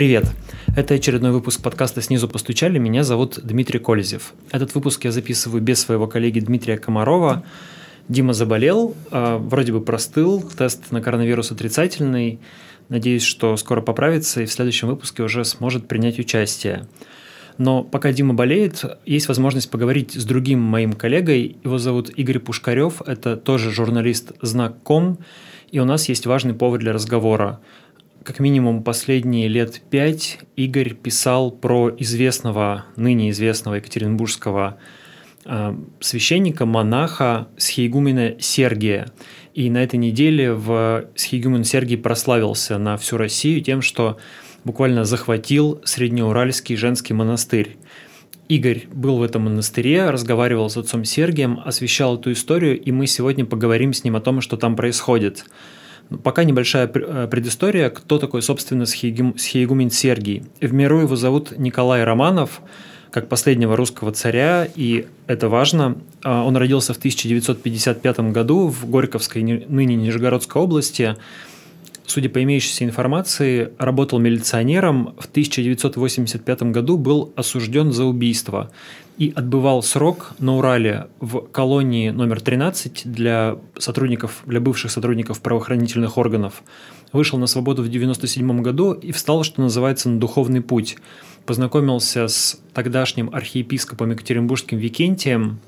Привет! Это очередной выпуск подкаста «Снизу постучали». Меня зовут Дмитрий Колезев. Этот выпуск я записываю без своего коллеги Дмитрия Комарова. Дима заболел, а, вроде бы простыл, тест на коронавирус отрицательный. Надеюсь, что скоро поправится и в следующем выпуске уже сможет принять участие. Но пока Дима болеет, есть возможность поговорить с другим моим коллегой. Его зовут Игорь Пушкарев, это тоже журналист «Знак.ком», и у нас есть важный повод для разговора. Как минимум последние лет пять Игорь писал про известного, ныне известного екатеринбургского э, священника, монаха Схиегумена Сергия. И на этой неделе в Схиегумен Сергий прославился на всю Россию тем, что буквально захватил Среднеуральский женский монастырь. Игорь был в этом монастыре, разговаривал с отцом Сергием, освещал эту историю, и мы сегодня поговорим с ним о том, что там происходит. Пока небольшая э, предыстория, кто такой, собственно, Схиегумен Сергий. В миру его зовут Николай Романов, как последнего русского царя, и это важно. А, он родился в 1955 году в Горьковской, ныне Нижегородской области – судя по имеющейся информации, работал милиционером, в 1985 году был осужден за убийство и отбывал срок на Урале в колонии номер 13 для сотрудников, для бывших сотрудников правоохранительных органов. Вышел на свободу в 1997 году и встал, что называется, на духовный путь. Познакомился с тогдашним архиепископом Екатеринбургским Викентием,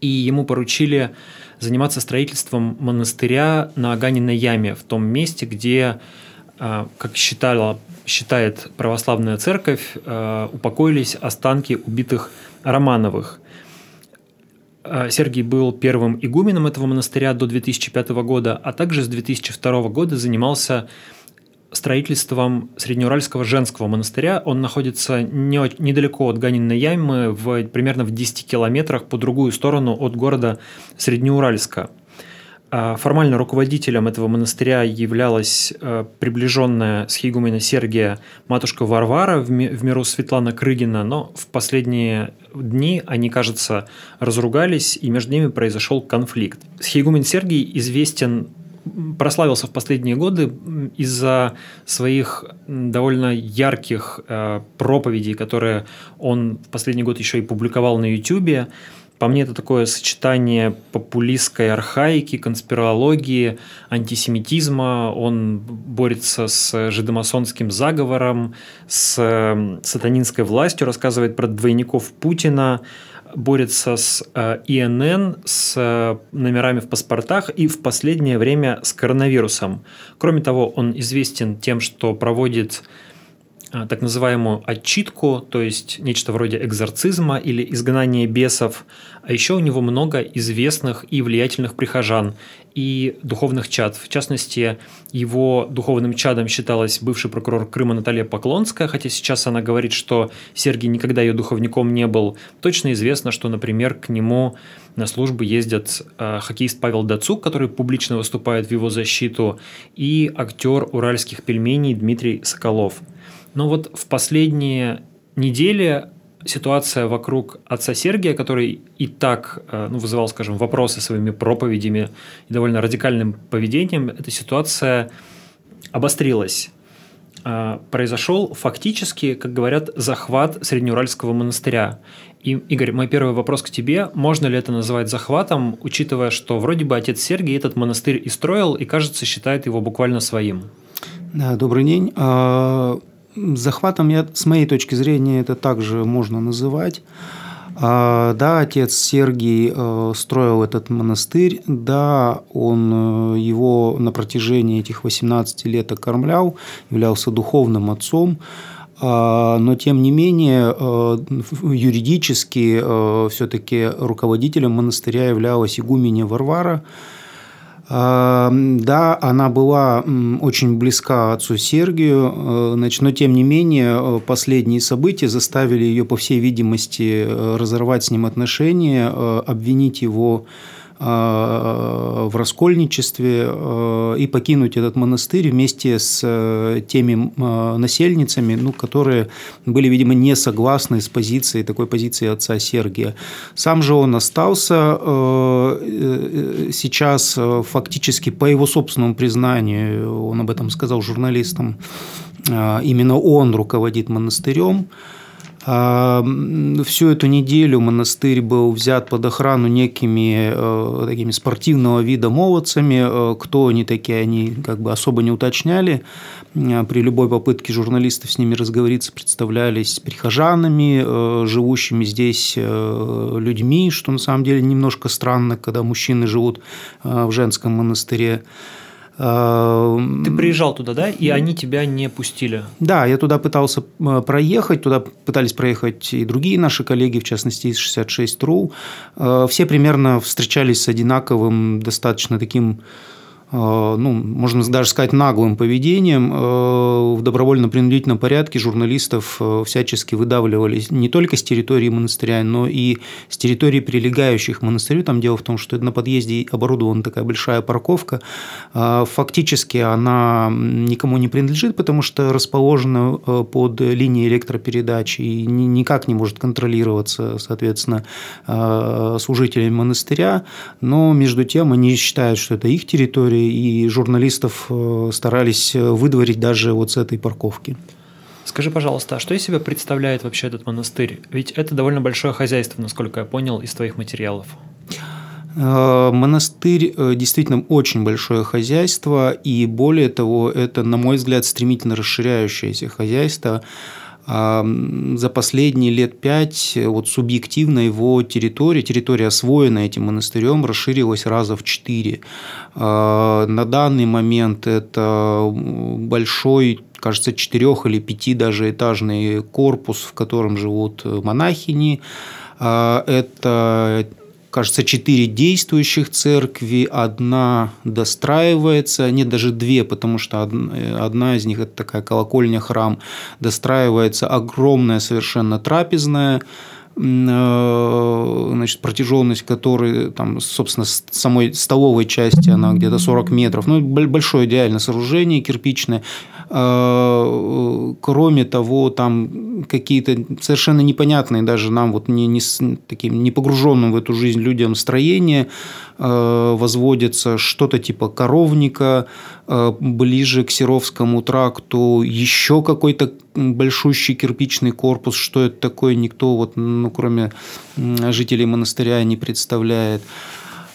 и ему поручили заниматься строительством монастыря на Аганиной яме, в том месте, где, а, как считала, считает православная церковь, а, упокоились останки убитых Романовых. А, Сергий был первым игуменом этого монастыря до 2005 года, а также с 2002 года занимался строительством Среднеуральского женского монастыря. Он находится не, недалеко от Ганиной ямы, в, примерно в 10 километрах по другую сторону от города Среднеуральска. А формально руководителем этого монастыря являлась э, приближенная с Хигумена Сергия матушка Варвара в миру Светлана Крыгина, но в последние дни они, кажется, разругались, и между ними произошел конфликт. Схигумен Сергий известен прославился в последние годы из-за своих довольно ярких э, проповедей, которые он в последний год еще и публиковал на YouTube. По мне, это такое сочетание популистской архаики, конспирологии, антисемитизма. Он борется с жидомасонским заговором, с сатанинской властью, рассказывает про двойников Путина, борется с э, ИНН, с э, номерами в паспортах и в последнее время с коронавирусом. Кроме того, он известен тем, что проводит так называемую отчитку, то есть нечто вроде экзорцизма или изгнания бесов. А еще у него много известных и влиятельных прихожан и духовных чад. В частности, его духовным чадом считалась бывший прокурор Крыма Наталья Поклонская, хотя сейчас она говорит, что Сергий никогда ее духовником не был. Точно известно, что, например, к нему на службу ездят э, хоккеист Павел Дацук, который публично выступает в его защиту, и актер уральских пельменей Дмитрий Соколов. Но вот в последние недели ситуация вокруг отца Сергия, который и так э, ну, вызывал, скажем, вопросы своими проповедями и довольно радикальным поведением, эта ситуация обострилась. Э, произошел фактически, как говорят, захват Среднеуральского монастыря. И, Игорь, мой первый вопрос к тебе. Можно ли это называть захватом, учитывая, что вроде бы отец Сергий этот монастырь и строил, и, кажется, считает его буквально своим? Да, добрый день. Захватом, я, с моей точки зрения, это также можно называть. А, да, отец Сергий э, строил этот монастырь, да, он э, его на протяжении этих 18 лет окормлял, являлся духовным отцом, а, но тем не менее э, юридически все-таки руководителем монастыря являлась игуменя Варвара, да, она была очень близка отцу Сергию, э, значит, но тем не менее э, последние события заставили ее, по всей видимости, э, разорвать с ним отношения, обвинить его Э, в раскольничестве э, и покинуть этот монастырь вместе с э, теми насельницами, ну, которые были, видимо, не согласны с позицией, такой позиции отца Сергия. Сам же он остался сейчас фактически по его собственному признанию, он об этом сказал журналистам, именно он руководит монастырем. Всю эту неделю монастырь был взят под охрану некими э, такими спортивного вида молодцами. Э, кто они такие, они как бы особо не уточняли. Э, при любой попытке журналистов с ними разговориться представлялись прихожанами, живущими здесь людьми, что на самом деле немножко странно, когда мужчины живут в женском монастыре. Ты приезжал туда, да, и они тебя не пустили? Да, я туда пытался э, проехать, туда пытались проехать и другие наши коллеги, в частности, из 66.ru. Э, все примерно встречались с одинаковым, достаточно таким ну, можно даже сказать, наглым поведением э, в добровольно-принудительном порядке журналистов э, всячески выдавливали не только с территории монастыря, но и с территории прилегающих к монастырю. Там дело в том, что на подъезде оборудована такая большая парковка. Фактически она никому не принадлежит, потому что расположена под линией электропередач и никак не может контролироваться, соответственно, служителями монастыря. Но между тем они считают, что это их территория, и журналистов э, старались э, выдворить даже вот с этой парковки. Скажи, пожалуйста, а что из себя представляет вообще этот монастырь? Ведь это довольно большое хозяйство, насколько я понял из твоих материалов. Э, монастырь действительно очень большое хозяйство, и более того, это, на мой взгляд, стремительно расширяющееся хозяйство. За последние лет пять вот субъективно его территория, территория, освоенная этим монастырем, расширилась раза в четыре. А, на данный момент это большой кажется, четырех или пяти даже этажный корпус, в котором живут монахини. А, это кажется, четыре действующих церкви, одна достраивается, нет, даже две, потому что одна из них – это такая колокольня-храм, достраивается огромная совершенно трапезная, э, значит, протяженность которой, там, собственно, самой столовой части, она где-то 40 метров. Ну, большое идеально сооружение кирпичное. Э, кроме того, там какие-то совершенно непонятные даже нам, вот не, не, таким не погруженным в эту жизнь людям строения, э, возводится что-то типа коровника, э, ближе к Серовскому тракту еще какой-то большущий кирпичный корпус. Что это такое, никто, вот, ну, кроме жителей монастыря, не представляет.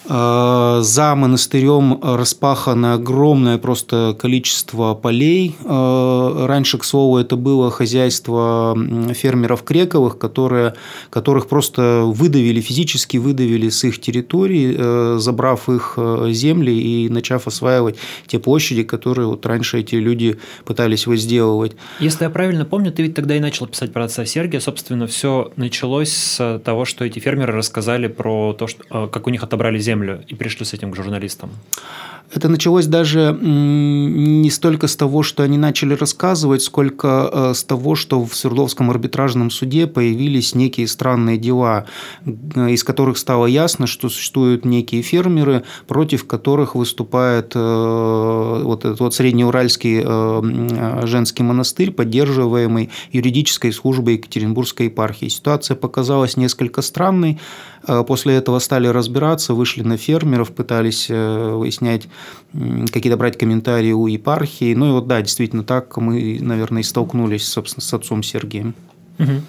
Э, за монастырем распахано огромное просто количество полей. Э, раньше, к слову, это было хозяйство фермеров Крековых, которые, которых просто выдавили, физически выдавили с их территории, э, забрав их земли и начав осваивать те площади, которые вот раньше эти люди пытались возделывать. Если я правильно помню, ты ведь тогда и начал писать про отца Сергия. Собственно, все началось с того, что эти фермеры рассказали про то, что, как у них отобрали землю землю и пришли с этим к журналистам? Это началось даже не столько с того, что они начали рассказывать, сколько э, с того, что в Свердловском арбитражном суде появились некие странные дела, э, из которых стало ясно, что существуют некие фермеры, против которых выступает э, вот этот вот среднеуральский женский монастырь, поддерживаемый юридической службой Екатеринбургской епархии. Ситуация показалась несколько странной. После этого стали разбираться, вышли на фермеров, пытались выяснять какие-то брать комментарии у епархии. Ну и вот да, действительно так мы, наверное, и столкнулись, собственно, с отцом Сергием. Угу.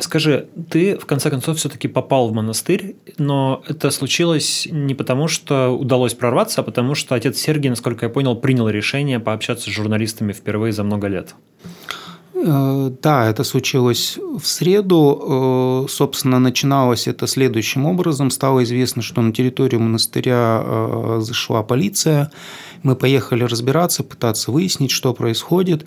Скажи, ты в конце концов все-таки попал в монастырь, но это случилось не потому, что удалось прорваться, а потому что отец Сергий, насколько я понял, принял решение пообщаться с журналистами впервые за много лет. Э, да, это случилось в среду. Э, собственно, начиналось это следующим образом. Стало известно, что на территорию монастыря э, зашла полиция. Мы поехали разбираться, пытаться выяснить, что происходит.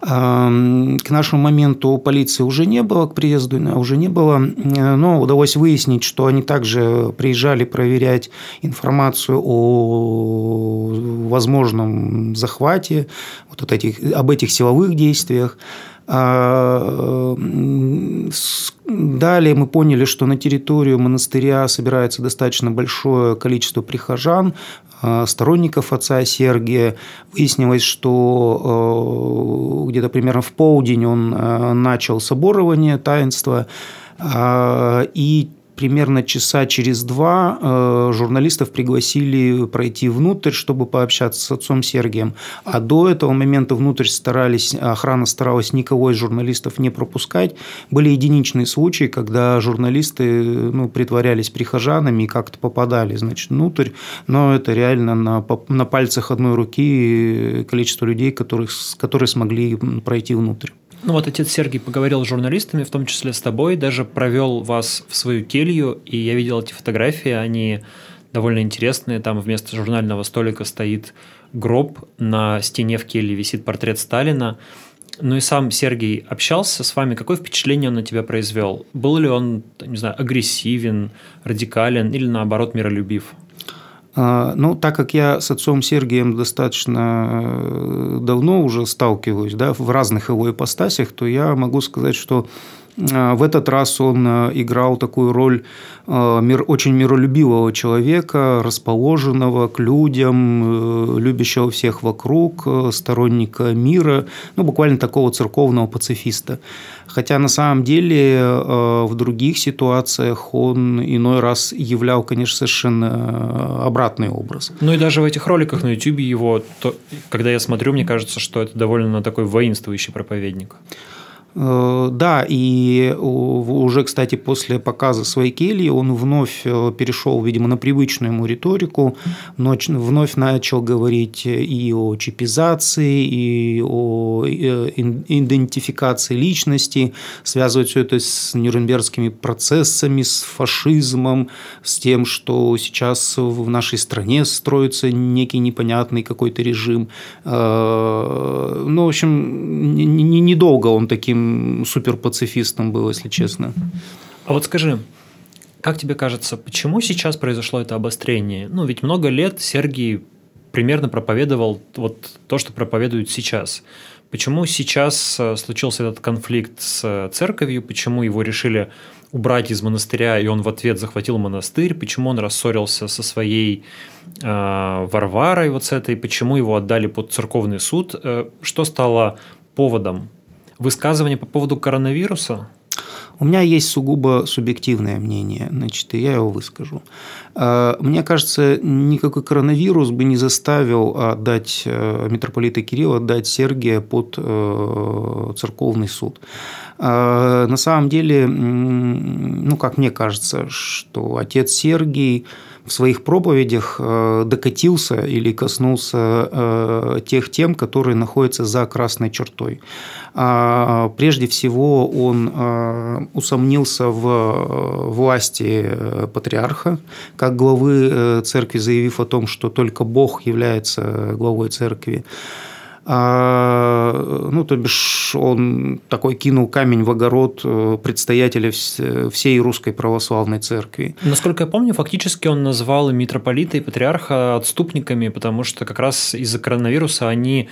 К нашему моменту полиции уже не было, к приезду уже не было, но удалось выяснить, что они также приезжали проверять информацию о возможном захвате, вот этих, об этих силовых действиях. А, далее мы поняли, что на территорию монастыря собирается достаточно большое количество прихожан, а, сторонников отца Сергия. Выяснилось, что а, где-то примерно в полдень он начал соборование таинства, и примерно часа через два э, журналистов пригласили пройти внутрь, чтобы пообщаться с отцом Сергием. А до этого момента внутрь старались, охрана старалась никого из журналистов не пропускать. Были единичные случаи, когда журналисты ну, притворялись прихожанами и как-то попадали значит, внутрь, но это реально на, на пальцах одной руки количество людей, которых, которые смогли пройти внутрь. Ну вот отец Сергий поговорил с журналистами, в том числе с тобой, даже провел вас в свою келью, и я видел эти фотографии, они довольно интересные. Там вместо журнального столика стоит гроб, на стене в келье висит портрет Сталина. Ну и сам Сергей общался с вами. Какое впечатление он на тебя произвел? Был ли он, не знаю, агрессивен, радикален или наоборот миролюбив? А, ну, так как я с отцом Сергием достаточно э, давно уже сталкиваюсь да, в разных его ипостасях, то я могу сказать, что в этот раз он э, играл такую роль э, очень миролюбивого человека, расположенного к людям, э, любящего всех вокруг, сторонника мира, ну, буквально такого церковного пацифиста. Хотя на самом деле в других ситуациях он иной раз являл, конечно, совершенно обратный образ. Ну и даже в этих роликах на YouTube его, то, когда я смотрю, мне кажется, что это довольно такой воинствующий проповедник. Э, да, и уже, кстати, после показа своей кельи он вновь э, перешел, видимо, на привычную ему риторику, вновь начал говорить и о чипизации, и о э, идентификации личности, связывать все это с нюрнбергскими процессами, с фашизмом, с тем, что сейчас в нашей стране строится некий непонятный какой-то режим. Ну, в общем, недолго он таким суперпацифистом был, если честно. А вот скажи, как тебе кажется, почему сейчас произошло это обострение? Ну, ведь много лет Сергий примерно проповедовал вот то, что проповедуют сейчас. Почему сейчас э, случился этот конфликт с э, церковью? Почему его решили убрать из монастыря, и он в ответ захватил монастырь? Почему он рассорился со своей э, Варварой вот с этой? Почему его отдали под церковный суд? Э, что стало поводом высказывание по поводу коронавируса? У меня есть сугубо субъективное мнение, значит, и я его выскажу. А, мне кажется, никакой коронавирус бы не заставил отдать э, митрополита Кирилла, отдать Сергия под э, церковный суд. На самом деле, ну, как мне кажется, что отец Сергий в своих проповедях э, докатился или коснулся э, тех тем, которые находятся за красной чертой. А, прежде всего, он э, усомнился в власти патриарха, как главы церкви, заявив о том, что только Бог является главой церкви. А, ну, то бишь, он такой кинул камень в огород э, предстоятеля всей русской православной церкви. Насколько я помню, фактически он назвал митрополита и патриарха отступниками, потому что как раз из-за коронавируса они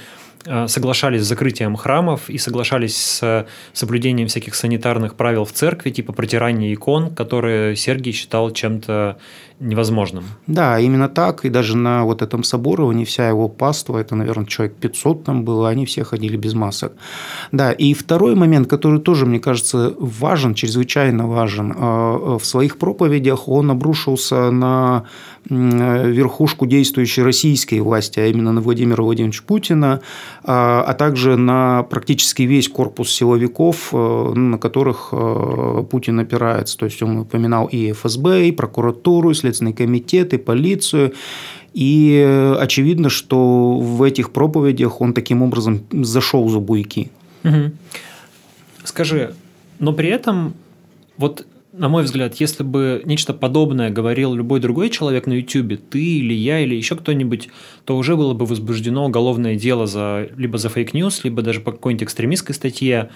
Э, соглашались с закрытием храмов и соглашались с соблюдением всяких санитарных правил в церкви, типа протирания икон, которые Сергий считал чем-то невозможным. Да, именно так. И даже на вот этом соборовании вся его паства, это, наверное, человек 500 там было, они все ходили без масок. Да, и второй момент, который тоже, мне кажется, важен, чрезвычайно важен. Э, в своих проповедях он обрушился на верхушку действующей российской власти, а именно на Владимира Владимировича Путина, а, а также на практически весь корпус силовиков, э, на которых э, Путин опирается. То есть он упоминал и ФСБ, и прокуратуру, и Следственный комитет, и полицию. И э, очевидно, что в этих проповедях он таким образом зашел за буйки. Угу. Скажи, но при этом вот на мой взгляд, если бы нечто подобное говорил любой другой человек на YouTube, ты или я, или еще кто-нибудь, то уже было бы возбуждено уголовное дело за, либо за фейк-ньюс, либо даже по какой-нибудь экстремистской статье.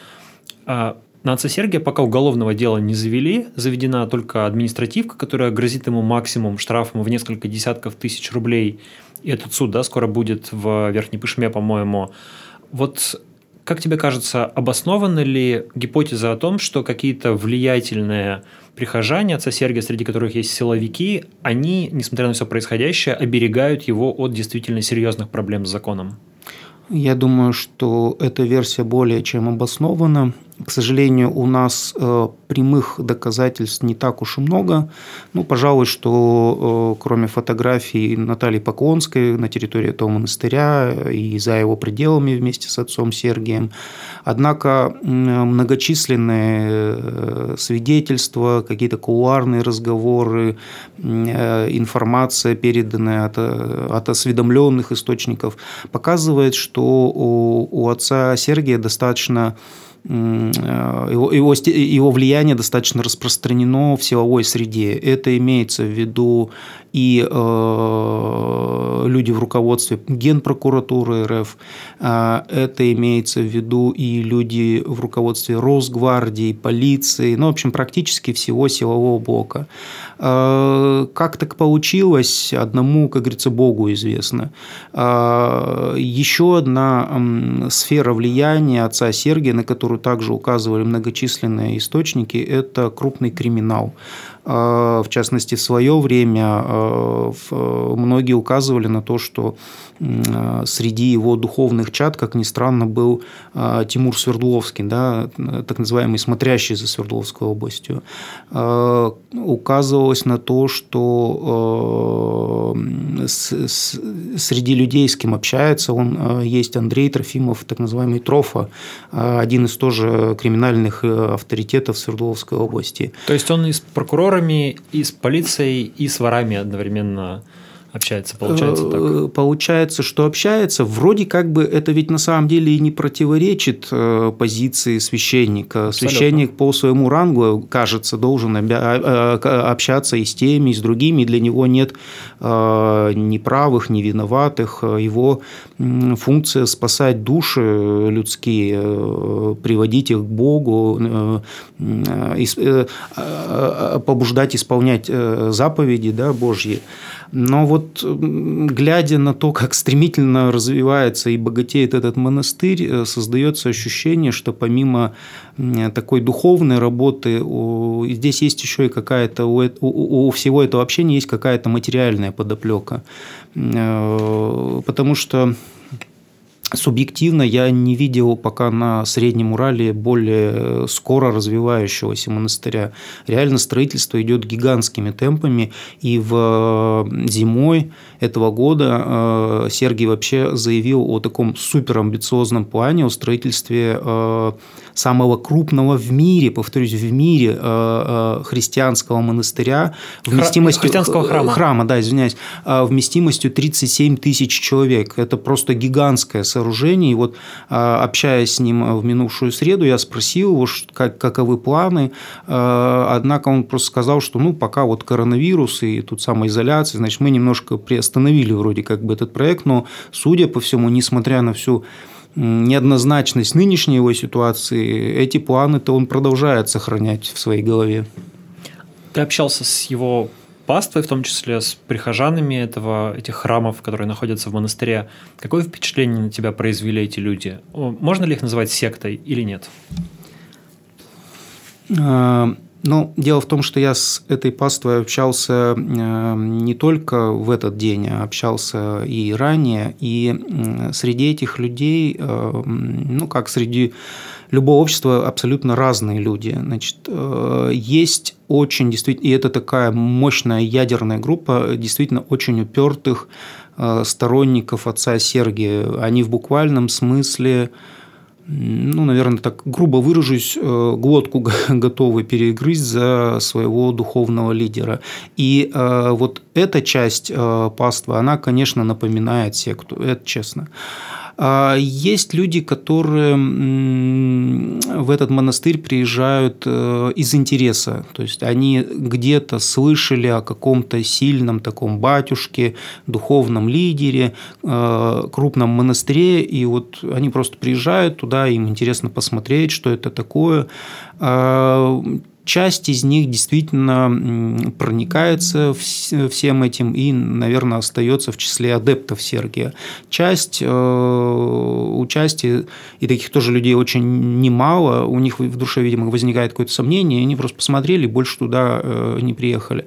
А на отца Сергия пока уголовного дела не завели, заведена только административка, которая грозит ему максимум штрафом в несколько десятков тысяч рублей. И этот суд да, скоро будет в Верхней Пышме, по-моему. Вот как тебе кажется, обоснована ли гипотеза о том, что какие-то влиятельные прихожане отца Сергия, среди которых есть силовики, они, несмотря на все происходящее, оберегают его от действительно серьезных проблем с законом? Я думаю, что эта версия более чем обоснована. К сожалению, у нас э, прямых доказательств не так уж и много. Ну, пожалуй, что э, кроме фотографий Натальи Поклонской на территории этого монастыря и за его пределами вместе с отцом Сергием. Однако многочисленные э, свидетельства, какие-то кулуарные разговоры, информация, переданная от, от осведомленных источников, показывает, что у, у отца Сергия достаточно Э, его, его, его влияние достаточно распространено в силовой среде. Это имеется в виду и э, люди в руководстве Генпрокуратуры РФ, э, это имеется в виду и люди в руководстве Росгвардии, полиции, ну, в общем, практически всего силового блока. Э, как так получилось, одному, как говорится, Богу известно. Э, еще одна сфера влияния отца Сергия, на которую также указывали многочисленные источники, это крупный криминал. В частности, в свое время многие указывали на то, что среди его духовных чад, как ни странно, был Тимур Свердловский, да, так называемый смотрящий за Свердловской областью. Указывалось на то, что среди людей, с кем общается, он есть Андрей Трофимов, так называемый Трофа, один из тоже криминальных авторитетов Свердловской области. То есть он и с прокурорами, и с полицией, и с ворами одновременно общается, получается так? Э, получается, что общается. Вроде как бы это ведь на самом деле и не противоречит э, позиции священника. Абсолютно. Священник по своему рангу, кажется, должен э, общаться и с теми, и с другими. Для него нет ни правых, ни виноватых. Его функция спасать души людские, приводить их к Богу, побуждать исполнять заповеди да, Божьи. Но вот глядя на то, как стремительно развивается и богатеет этот монастырь, э, создается ощущение, что помимо такой духовной работы, здесь есть еще и какая-то, у всего этого общения есть какая-то материальная подоплека. Э, потому что Субъективно я не видел пока на Среднем Урале более скоро развивающегося монастыря. Реально строительство идет гигантскими темпами, и в зимой этого года э, Сергий вообще заявил о таком суперамбициозном плане о строительстве э, самого крупного в мире, повторюсь, в мире э, христианского монастыря вместимостью... Христианского храма. Храма, да, извиняюсь. Вместимостью 37 тысяч человек. Это просто гигантское сооружение. И вот общаясь с ним в минувшую среду, я спросил его, как, каковы планы. Однако он просто сказал, что ну пока вот коронавирус и тут самоизоляция, значит, мы немножко приостановили остановили вроде как бы этот проект, но, судя по всему, несмотря на всю неоднозначность нынешней его ситуации, эти планы-то он продолжает сохранять в своей голове. Ты общался с его паствой, в том числе с прихожанами этого, этих храмов, которые находятся в монастыре. Какое впечатление на тебя произвели эти люди? Можно ли их называть сектой или нет? А, ну, дело в том, что я с этой паствой общался э, не только в этот день, а общался и ранее. И среди этих людей, э, ну, как среди любого общества, абсолютно разные люди. Значит, есть очень действительно, и это такая мощная ядерная группа действительно очень упертых сторонников отца Сергия. Они в буквальном смысле ну, наверное, так грубо выражусь, э, глотку готовы перегрызть за своего духовного лидера. И э, вот эта часть э, паствы, она, конечно, напоминает секту, это честно. А есть люди, которые в этот монастырь приезжают э, из интереса. То есть они где-то слышали о каком-то сильном таком батюшке, духовном лидере, э, крупном монастыре, и вот они просто приезжают туда, им интересно посмотреть, что это такое а, Часть из них действительно проникается всем этим и, наверное, остается в числе адептов Сергия. Часть э, участия, и таких тоже людей очень немало, у них в душе, видимо, возникает какое-то сомнение, они просто посмотрели, больше туда э, не приехали.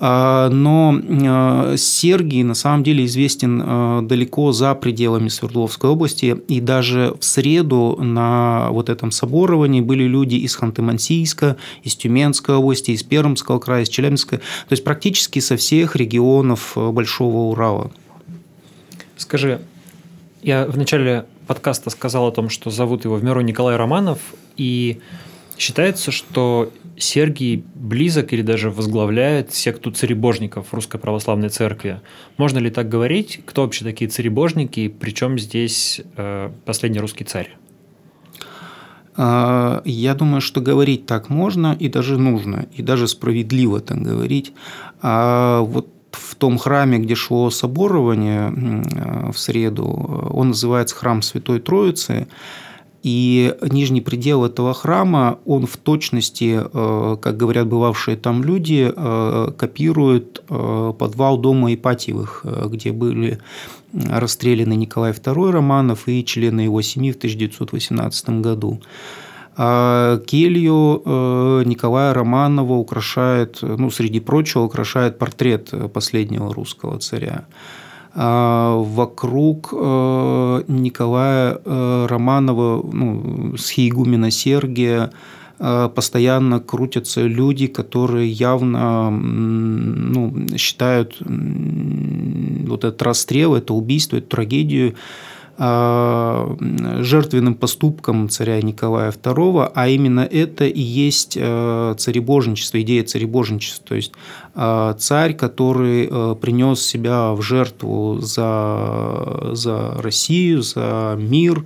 А, но а, Сергий на самом деле известен а, далеко за пределами Свердловской области, и даже в среду на вот этом соборовании были люди из Ханты-Мансийска, из Тюменской области, из Пермского края, из Челябинска, то есть практически со всех регионов Большого Урала. Скажи, я в начале подкаста сказал о том, что зовут его в миру Николай Романов, и считается, что Сергий близок или даже возглавляет секту царебожников Русской Православной Церкви. Можно ли так говорить? Кто вообще такие царебожники? Причем здесь э, последний русский царь? А, я думаю, что говорить так можно и даже нужно, и даже справедливо так говорить. А вот в том храме, где шло соборование в среду, он называется храм Святой Троицы, и нижний предел этого храма, он в точности, э, как говорят бывавшие там люди, э, копирует э, подвал дома Ипатьевых, где были расстреляны Николай II Романов и члены его семьи в 1918 году. А келью Николая Романова украшает, ну, среди прочего, украшает портрет последнего русского царя. А, вокруг э, Николая э, Романова, ну, схиегумена Сергия, э, постоянно крутятся люди, которые явно ну, считают вот этот расстрел, это убийство, эту трагедию жертвенным поступком царя Николая II, а именно это и есть э, царебожничество, идея царебожничества, то есть э, царь, который э, принес себя в жертву за, за Россию, за мир,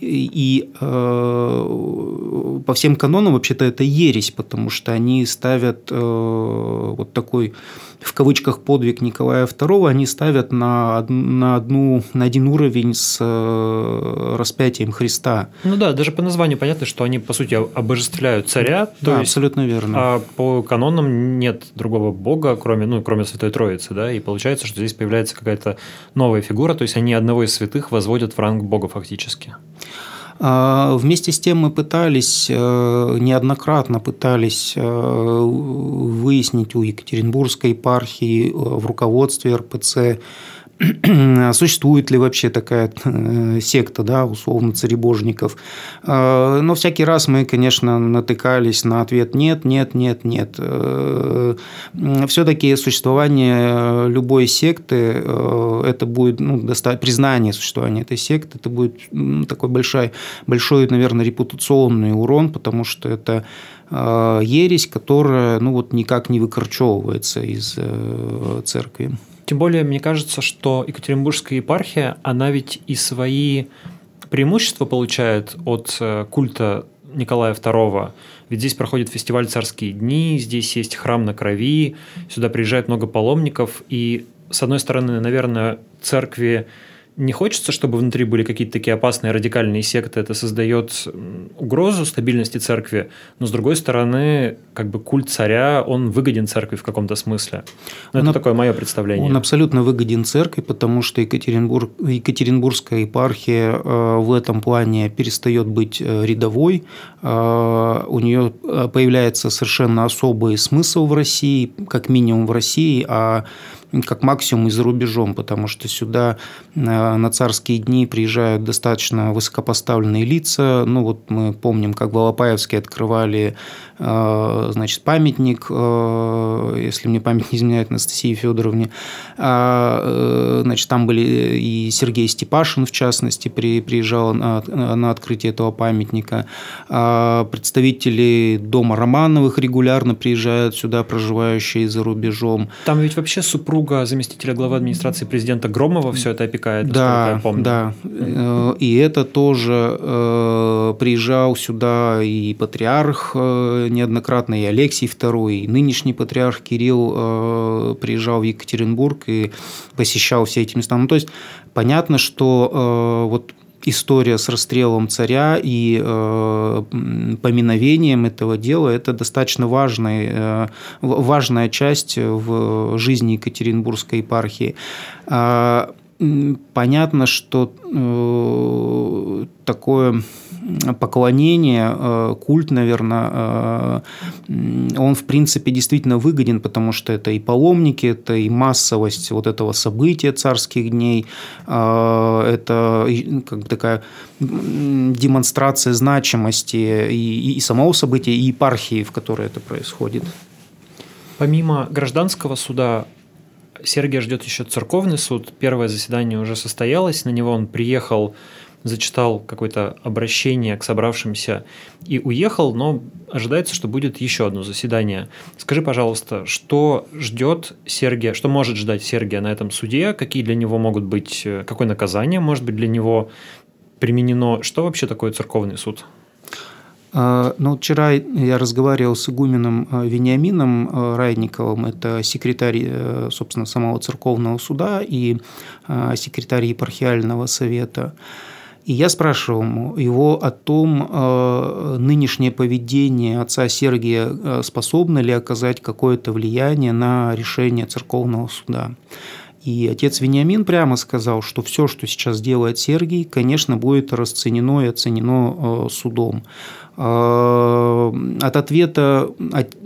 и по всем канонам вообще-то это ересь, потому что они ставят вот такой в кавычках подвиг Николая II они ставят на, на, одну, на один уровень с э, распятием Христа. Ну да, даже по названию понятно, что они, по сути, обожествляют царя. да, есть, абсолютно верно. А по канонам нет другого бога, кроме, ну, кроме Святой Троицы, да, и получается, что здесь появляется какая-то новая фигура, то есть они одного из святых возводят в ранг бога фактически. А, вместе с тем мы пытались, э, неоднократно пытались э, выяснить у Екатеринбургской епархии э, в руководстве РПЦ существует ли вообще такая э, секта, да, условно, царебожников. А, но всякий раз мы, конечно, натыкались на ответ «нет, нет, нет, нет». Э, Все-таки существование любой секты, э, это будет ну, признание существования этой секты, это будет такой большой, большой, наверное, репутационный урон, потому что это ересь, которая ну, вот никак не выкорчевывается из церкви. Тем более, мне кажется, что Екатеринбургская епархия, она ведь и свои преимущества получает от э, культа Николая II. Ведь здесь проходит фестиваль «Царские дни», здесь есть храм на крови, сюда приезжает много паломников, и, с одной стороны, наверное, церкви не хочется, чтобы внутри были какие-то такие опасные радикальные секты. Это создает угрозу стабильности церкви, но с другой стороны, как бы культ царя, он выгоден церкви в каком-то смысле. Но он, это такое мое представление. Он абсолютно выгоден церкви, потому что Екатеринбург, Екатеринбургская епархия э, в этом плане перестает быть э, рядовой. Э, у нее появляется совершенно особый смысл в России, как минимум в России, а как максимум и за рубежом, потому что сюда э, на царские дни приезжают достаточно высокопоставленные лица. Ну вот мы помним, как в Алапаевске открывали Э, значит, памятник, э, если мне память не изменяет, Анастасии Федоровне. А, значит, там были и Сергей Степашин, в частности, при, приезжал на, открытие этого памятника. А, представители дома Романовых регулярно приезжают сюда, проживающие за рубежом. Там ведь вообще супруга заместителя главы администрации президента Громова все это опекает, да, я помню. Да, и это тоже приезжал сюда и патриарх неоднократно и Алексий II, и нынешний патриарх Кирилл э, приезжал в Екатеринбург и посещал все эти места. Ну, то есть понятно, что э, вот история с расстрелом царя и э, поминовением этого дела – это достаточно важная, э, важная часть в жизни Екатеринбургской епархии. Э, понятно, что э, такое поклонение, э, культ, наверное, э, он, в принципе, действительно выгоден, потому что это и паломники, это и массовость вот этого события царских дней, это как такая демонстрация значимости и, и самого события, и епархии, в которой это происходит. Помимо гражданского суда, Сергия ждет еще церковный суд. Первое заседание уже состоялось, на него он приехал зачитал какое-то обращение к собравшимся и уехал, но ожидается, что будет еще одно заседание. Скажи, пожалуйста, что ждет Сергия, что может ждать Сергия на этом суде, какие для него могут быть, э, какое наказание может быть для него применено, что вообще такое церковный суд? А, ну, вчера я разговаривал с игуменом э, Вениамином э, Райниковым, это секретарь, собственно, самого церковного суда и секретарь епархиального совета. И я спрашивал его о том, э, нынешнее поведение отца Сергия э, способно ли оказать какое-то влияние на решение церковного суда. И отец Вениамин прямо сказал, что все, что сейчас делает Сергий, конечно, будет расценено и оценено э, судом. От ответа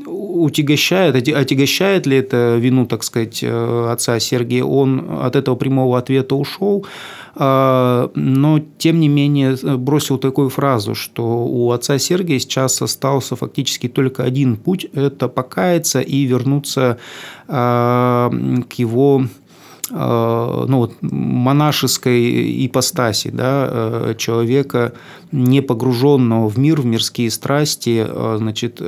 утягощает, отягощает ли это вину, так сказать, отца Сергия, он от этого прямого ответа ушел. А, но тем не менее бросил такую фразу, что у отца Сергия сейчас остался фактически только один путь – это покаяться и вернуться а, к его а, ну, вот, монашеской ипостаси да, человека, не погруженного в мир, в мирские страсти. Значит,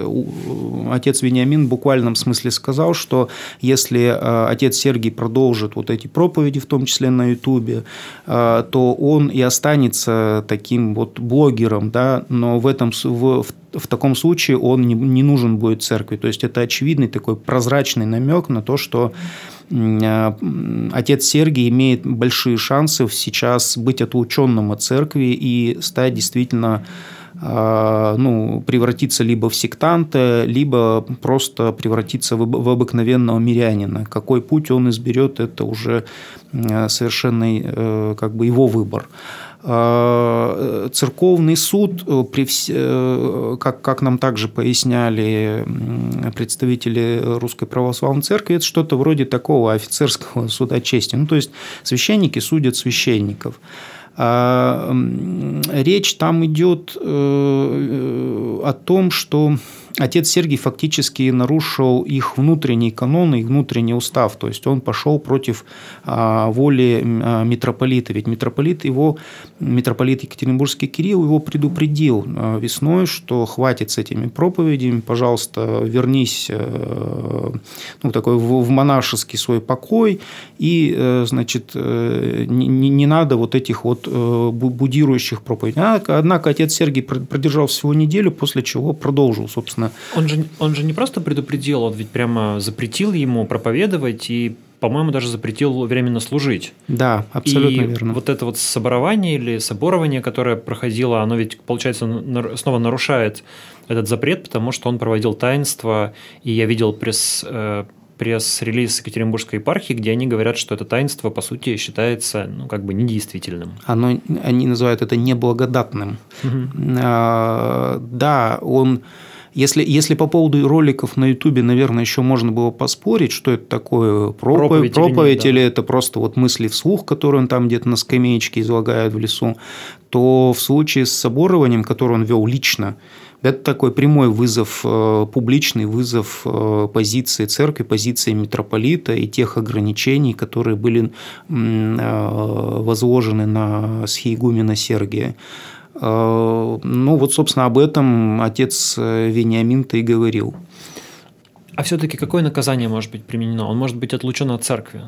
отец Вениамин в буквальном смысле сказал, что если отец Сергий продолжит вот эти проповеди, в том числе на Ютубе, то он и останется таким вот блогером, да, но в, этом, в, в таком случае он не, не нужен будет церкви. То есть это очевидный такой прозрачный намек на то, что Э, отец Сергий имеет большие шансы сейчас быть отлученным от церкви и стать действительно э, ну, превратиться либо в сектанта, либо просто превратиться в, обыкновенного мирянина. Какой путь он изберет, это уже э, совершенно как бы его выбор. А, церковный суд, э. Э, как, как нам также поясняли представители Русской Православной Церкви, это что-то вроде такого офицерского суда чести. Ну, то есть священники судят священников. А, речь там идет э, о том, что отец Сергий фактически нарушил их внутренний канон, их внутренний устав. То есть он пошел против а, воли а, митрополита. Ведь митрополит его, митрополит Екатеринбургский Кирилл его предупредил а, весной, что хватит с этими проповедями, пожалуйста, вернись э, ну, такой в монашеский свой покой и, э, значит, э, не, не надо вот этих вот будирующих проповедей. Однако отец Сергий продержал всего неделю, после чего продолжил, собственно, он же, он же не просто предупредил, он ведь прямо запретил ему проповедовать и по-моему, даже запретил временно служить. Да, абсолютно и верно. вот это вот соборование или соборование, которое проходило, оно ведь, получается, снова нарушает этот запрет, потому что он проводил таинство, и я видел пресс, э, пресс-релиз Екатеринбургской епархии, где они говорят, что это таинство, по сути, считается ну, как бы недействительным. Оно, они называют это неблагодатным. Угу. А, да, он если, если по поводу роликов на Ютубе, наверное, еще можно было поспорить, что это такое проповедь, проповедь, проповедь или, нет, да. или это просто вот мысли вслух, которые он там где-то на скамеечке излагает в лесу, то в случае с соборованием, который он вел лично, это такой прямой вызов, э, публичный вызов э, позиции церкви, позиции митрополита и тех ограничений, которые были э, возложены на схиегумена Сергия. Э, ну, вот, собственно, об этом отец э, Вениамин-то и говорил. А все-таки какое наказание может быть применено? Он может быть отлучен от церкви?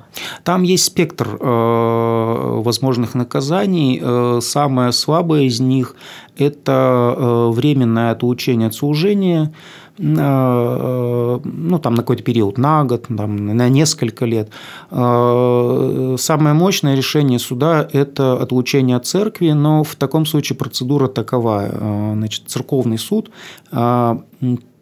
Там есть спектр э, возможных наказаний. Самое слабое из них – это временное отлучение от служения – ну, там, на какой-то период, на год, там, на несколько лет. Э, самое мощное решение суда – это отлучение от церкви, но в таком случае процедура такова. Э, значит, церковный суд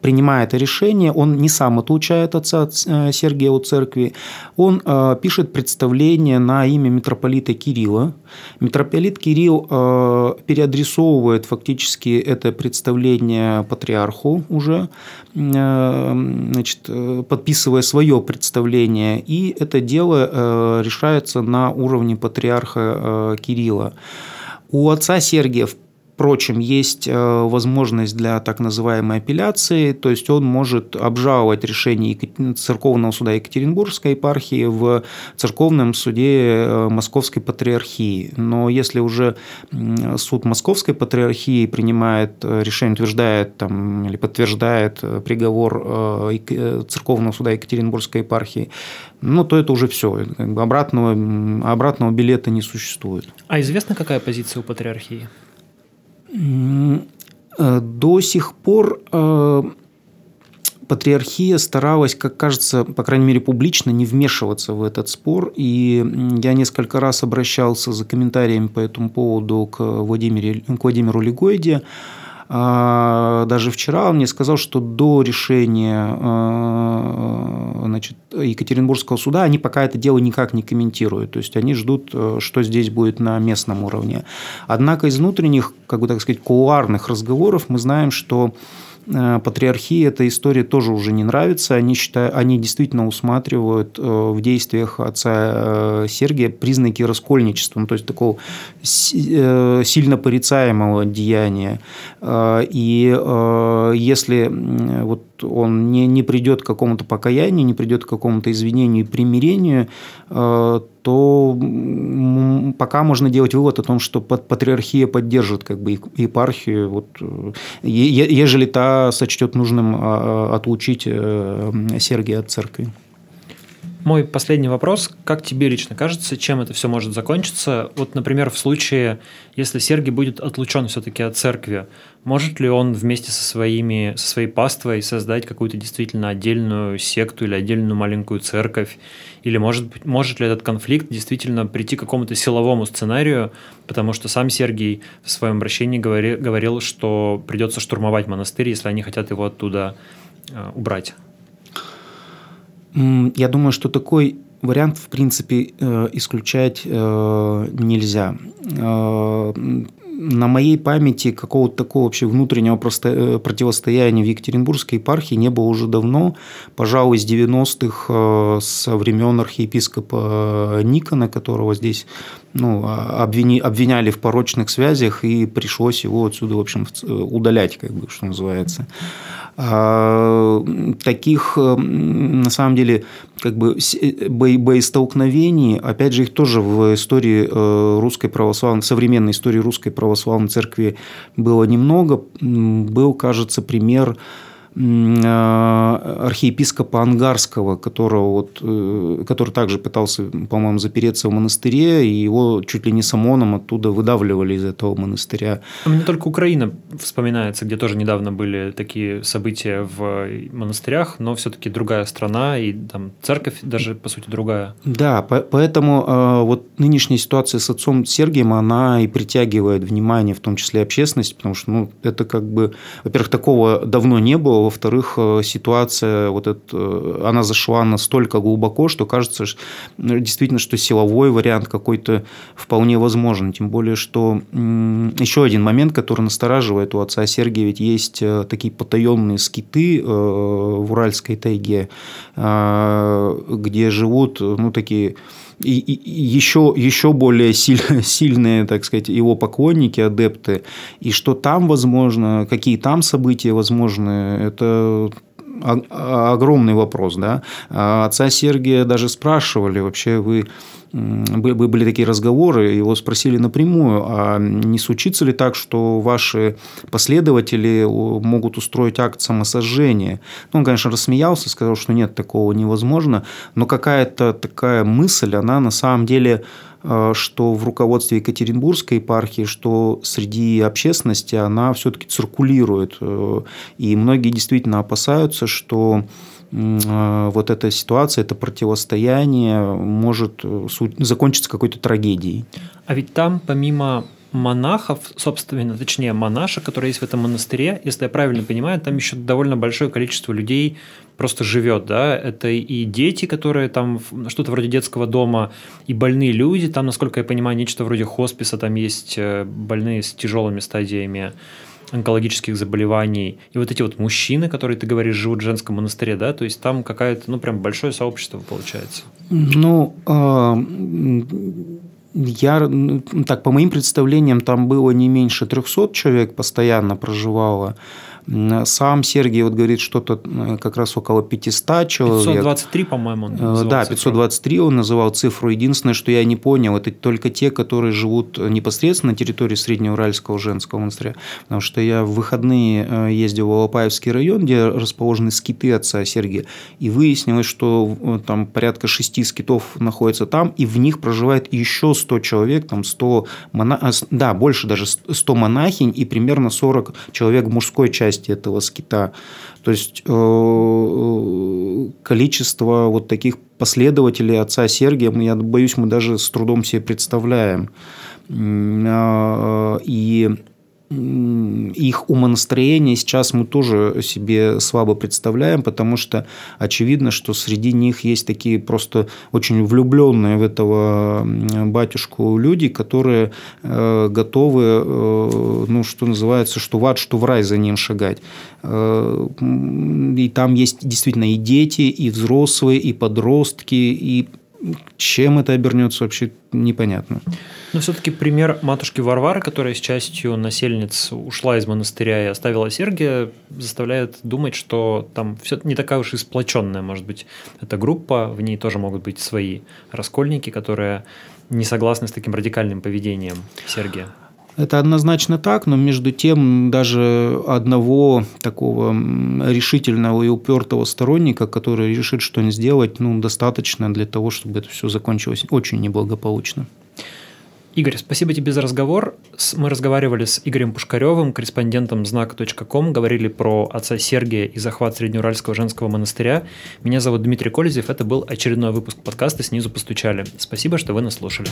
принимая это решение, он не сам отлучает отца э, Сергия от церкви, он э, пишет представление на имя митрополита Кирилла. Митрополит Кирилл э, переадресовывает фактически это представление патриарху уже, значит, подписывая свое представление, и это дело решается на уровне патриарха Кирилла. У отца Сергия в Впрочем, есть э, возможность для так называемой апелляции, то есть он может обжаловать решение Церковного суда Екатеринбургской епархии в Церковном суде э, Московской Патриархии. Но если уже суд Московской Патриархии принимает э, решение, утверждает там, или подтверждает приговор Церковного суда Екатеринбургской епархии, ну, то это уже все. Как бы обратного, обратного билета не существует. А известно, какая позиция у Патриархии? Э, до сих пор э, патриархия старалась, как кажется, по крайней мере, публично не вмешиваться в этот спор. И я несколько раз обращался за комментариями по этому поводу к, Владимире, к Владимиру Легойде. А, даже вчера он мне сказал, что до решения а, значит, Екатеринбургского суда они пока это дело никак не комментируют. То есть они ждут, э, что здесь будет на местном уровне. Однако из внутренних, как бы так сказать, кулуарных разговоров мы знаем, что патриархии эта история тоже уже не нравится. Они, считают, они действительно усматривают э, в действиях отца э, Сергия признаки раскольничества, ну, то есть такого сильно порицаемого деяния. И если вот он не, не придет к какому-то покаянию, не придет к какому-то извинению и примирению, то пока можно делать вывод о том, что патриархия поддержит как бы епархию, вот, ежели та сочтет нужным а, а, отлучить э, Сергия от церкви. Мой последний вопрос. Как тебе лично кажется, чем это все может закончиться? Вот, например, в случае, если Сергий будет отлучен все-таки от церкви, может ли он вместе со, своими, со своей паствой создать какую-то действительно отдельную секту или отдельную маленькую церковь? Или может, может ли этот конфликт действительно прийти к какому-то силовому сценарию, потому что сам Сергий в своем обращении говори, говорил, что придется штурмовать монастырь, если они хотят его оттуда э, убрать? Я думаю, что такой вариант, в принципе, э, исключать э, нельзя. Э, на моей памяти какого-то такого вообще внутреннего противостояния в Екатеринбургской епархии не было уже давно, пожалуй, с 90-х, со времен архиепископа Никона, которого здесь ну, обвини, обвиняли в порочных связях, и пришлось его отсюда, в общем, удалять, как бы, что называется. А, таких, э, на самом деле, как бы э, боестолкновений, опять же, их тоже в истории э, русской православной, современной истории русской православной церкви было немного. Был, кажется, пример архиепископа Ангарского, которого вот, э, который также пытался, по-моему, запереться в монастыре, и его чуть ли не с ОМОНом оттуда выдавливали из этого монастыря. А мне только Украина вспоминается, где тоже недавно были такие события в монастырях, но все-таки другая страна, и там церковь даже, по сути, другая. Да, поэтому э, вот нынешняя ситуация с отцом Сергием, она и притягивает внимание, в том числе общественности, потому что ну, это как бы, во-первых, такого давно не было, во-вторых, э, ситуация вот эта, э, она зашла настолько глубоко, что кажется что, ну, действительно, что силовой вариант какой-то вполне возможен. Тем более, что еще один момент, который настораживает у отца Сергия, ведь есть э, такие потаенные скиты в Уральской тайге, где живут ну, такие и, и еще, еще более сильные, сильные, так сказать, его поклонники, адепты, и что там возможно, какие там события возможны, это огромный вопрос, да. А отца Сергия даже спрашивали, вообще вы были такие разговоры, его спросили напрямую, а не случится ли так, что ваши последователи могут устроить акт самосожжения? Ну, он, конечно, рассмеялся, сказал, что нет, такого невозможно, но какая-то такая мысль, она на самом деле что в руководстве Екатеринбургской епархии, что среди общественности она все-таки циркулирует. Э, и многие действительно опасаются, что а, вот эта ситуация, это противостояние может э, закончиться какой-то трагедией. А ведь там, помимо монахов, собственно, точнее монашек, которые есть в этом монастыре, если я правильно понимаю, там еще довольно большое количество людей просто живет, да, это и дети, которые там что-то вроде детского дома, и больные люди, там, насколько я понимаю, нечто вроде хосписа, там есть э, больные с тяжелыми стадиями онкологических заболеваний, и вот эти вот мужчины, которые, ты говоришь, живут в женском монастыре, да, то есть там какая-то, ну, прям большое сообщество получается. Ну, а, я, так, по моим представлениям, там было не меньше 300 человек постоянно проживало. Сам Сергей вот говорит что-то э, как раз около 500 человек. 523, по-моему, он э, называл Да, 523 цифру. он называл цифру. Единственное, что я не понял, это только те, которые живут непосредственно на территории Среднеуральского женского монастыря. Потому что я в выходные э, ездил в Алапаевский район, где расположены скиты отца Сергия, и выяснилось, что там порядка шести скитов находится там, и в них проживает еще 100 человек, там 100 мона... да, больше даже 100 монахинь и примерно 40 человек в мужской части части этого скита. То есть э, э, количество вот таких последователей отца Сергия, я боюсь, мы даже с трудом себе представляем. А, и их умонастроение сейчас мы тоже себе слабо представляем, потому что очевидно, что среди них есть такие просто очень влюбленные в этого батюшку люди, которые э, готовы, э, ну, что называется, что в ад, что в рай за ним шагать. Э, и там есть действительно и дети, и взрослые, и подростки, и чем это обернется, вообще непонятно. Но все-таки пример матушки Варвары, которая с частью насельниц ушла из монастыря и оставила Сергия, заставляет думать, что там все не такая уж и сплоченная, может быть, эта группа, в ней тоже могут быть свои раскольники, которые не согласны с таким радикальным поведением Сергия. Это однозначно так, но между тем даже одного такого решительного и упертого сторонника, который решит что-нибудь сделать, ну, достаточно для того, чтобы это все закончилось очень неблагополучно. Игорь, спасибо тебе за разговор. Мы разговаривали с Игорем Пушкаревым, корреспондентом знак.ком, говорили про отца Сергия и захват Среднеуральского женского монастыря. Меня зовут Дмитрий Колезев, это был очередной выпуск подкаста «Снизу постучали». Спасибо, что вы нас слушали.